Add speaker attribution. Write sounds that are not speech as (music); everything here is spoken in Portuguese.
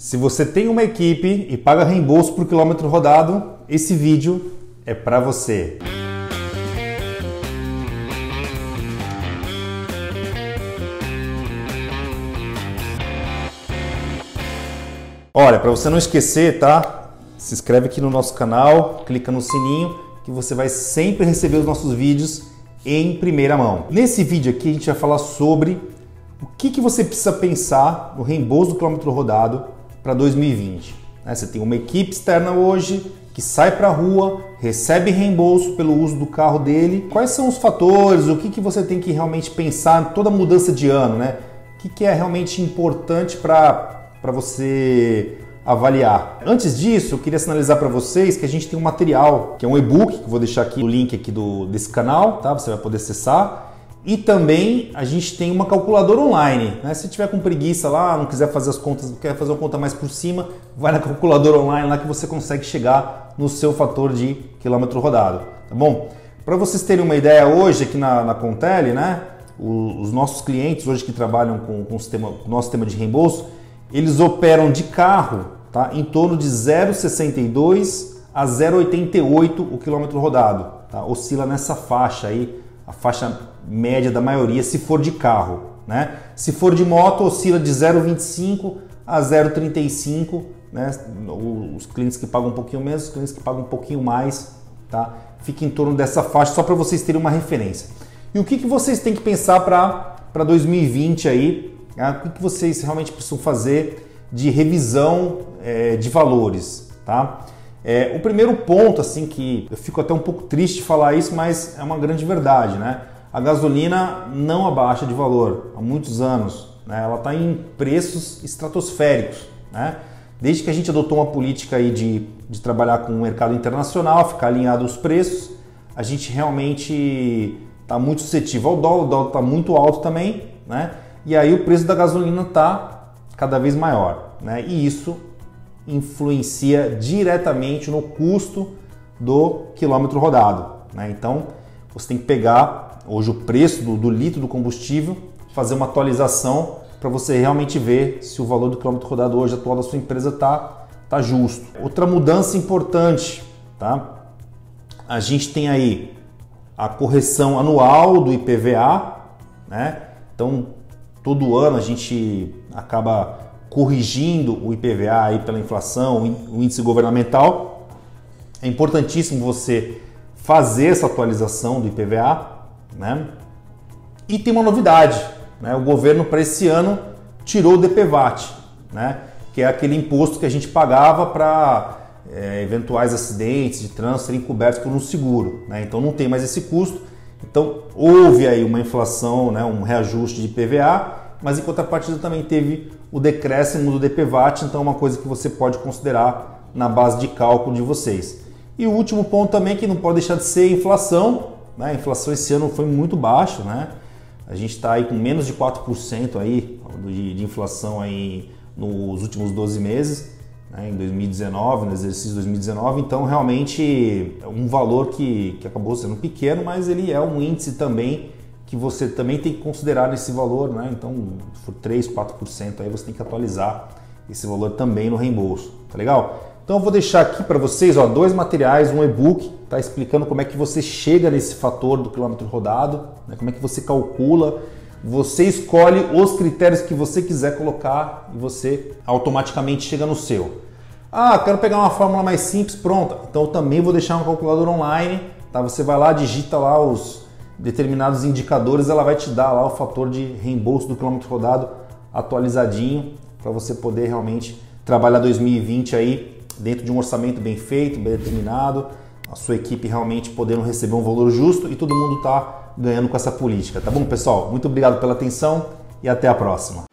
Speaker 1: Se você tem uma equipe e paga reembolso por quilômetro rodado, esse vídeo é para você. Olha, para você não esquecer, tá? Se inscreve aqui no nosso canal, clica no sininho que você vai sempre receber os nossos vídeos em primeira mão. Nesse vídeo aqui a gente vai falar sobre o que, que você precisa pensar no reembolso do quilômetro rodado para 2020. Né? Você tem uma equipe externa hoje que sai para a rua, recebe reembolso pelo uso do carro dele. Quais são os fatores? O que, que você tem que realmente pensar em toda mudança de ano? Né? O que, que é realmente importante para você avaliar. Antes disso, eu queria sinalizar para vocês que a gente tem um material, que é um e-book, que vou deixar aqui o link aqui do, desse canal, tá? Você vai poder acessar. E também a gente tem uma calculadora online. Né? Se tiver com preguiça lá, não quiser fazer as contas, quer fazer uma conta mais por cima, vai na (laughs) calculadora online lá que você consegue chegar no seu fator de quilômetro rodado. Tá bom? Para vocês terem uma ideia, hoje aqui na, na Contele, né? os nossos clientes hoje que trabalham com, com o, sistema, o nosso sistema de reembolso, eles operam de carro tá? em torno de 0,62 a 0,88 o quilômetro rodado. Tá? Oscila nessa faixa aí, a faixa média da maioria, se for de carro. Né? Se for de moto, oscila de 0,25 a 0,35. Né? Os clientes que pagam um pouquinho menos, os clientes que pagam um pouquinho mais, tá? fica em torno dessa faixa, só para vocês terem uma referência. E o que, que vocês têm que pensar para 2020 aí? Né? O que, que vocês realmente precisam fazer de revisão é, de valores? Tá? É, o primeiro ponto, assim, que eu fico até um pouco triste de falar isso, mas é uma grande verdade, né? A gasolina não abaixa de valor há muitos anos, né? Ela está em preços estratosféricos, né? Desde que a gente adotou uma política aí de, de trabalhar com o mercado internacional, ficar alinhado aos preços, a gente realmente está muito suscetível ao dólar, o dólar está muito alto também, né? E aí o preço da gasolina está cada vez maior, né? E isso influencia diretamente no custo do quilômetro rodado. Né? Então você tem que pegar hoje o preço do, do litro do combustível, fazer uma atualização para você realmente ver se o valor do quilômetro rodado hoje atual da sua empresa está tá justo. Outra mudança importante, tá? A gente tem aí a correção anual do IPVA, né? Então todo ano a gente acaba corrigindo o IPVA aí pela inflação, o índice governamental. É importantíssimo você fazer essa atualização do IPVA, né? E tem uma novidade, né? O governo para esse ano tirou o DPVAT, né? Que é aquele imposto que a gente pagava para é, eventuais acidentes de trânsito serem cobertos por um seguro, né? Então não tem mais esse custo. Então houve aí uma inflação, né? Um reajuste de IPVA mas em contrapartida também teve o decréscimo do DPVAT, então é uma coisa que você pode considerar na base de cálculo de vocês. E o último ponto também que não pode deixar de ser a inflação. Né? A inflação esse ano foi muito baixa, né? A gente está aí com menos de 4% aí de, de, inflação aí nos últimos 12 meses, né? em 2019, no exercício de 2019. Então, realmente, é um valor que, que acabou sendo pequeno, mas ele é um índice também que você também tem que considerar esse valor, né? Então, se for 3, 4%, aí você tem que atualizar esse valor também no reembolso, tá legal? Então eu vou deixar aqui para vocês ó, dois materiais, um e-book, tá explicando como é que você chega nesse fator do quilômetro rodado, né? como é que você calcula, você escolhe os critérios que você quiser colocar e você automaticamente chega no seu. Ah, quero pegar uma fórmula mais simples, pronta. Então eu também vou deixar um calculador online, tá? Você vai lá, digita lá os determinados indicadores, ela vai te dar lá o fator de reembolso do quilômetro rodado atualizadinho para você poder realmente trabalhar 2020 aí dentro de um orçamento bem feito, bem determinado, a sua equipe realmente podendo receber um valor justo e todo mundo está ganhando com essa política, tá bom, pessoal? Muito obrigado pela atenção e até a próxima.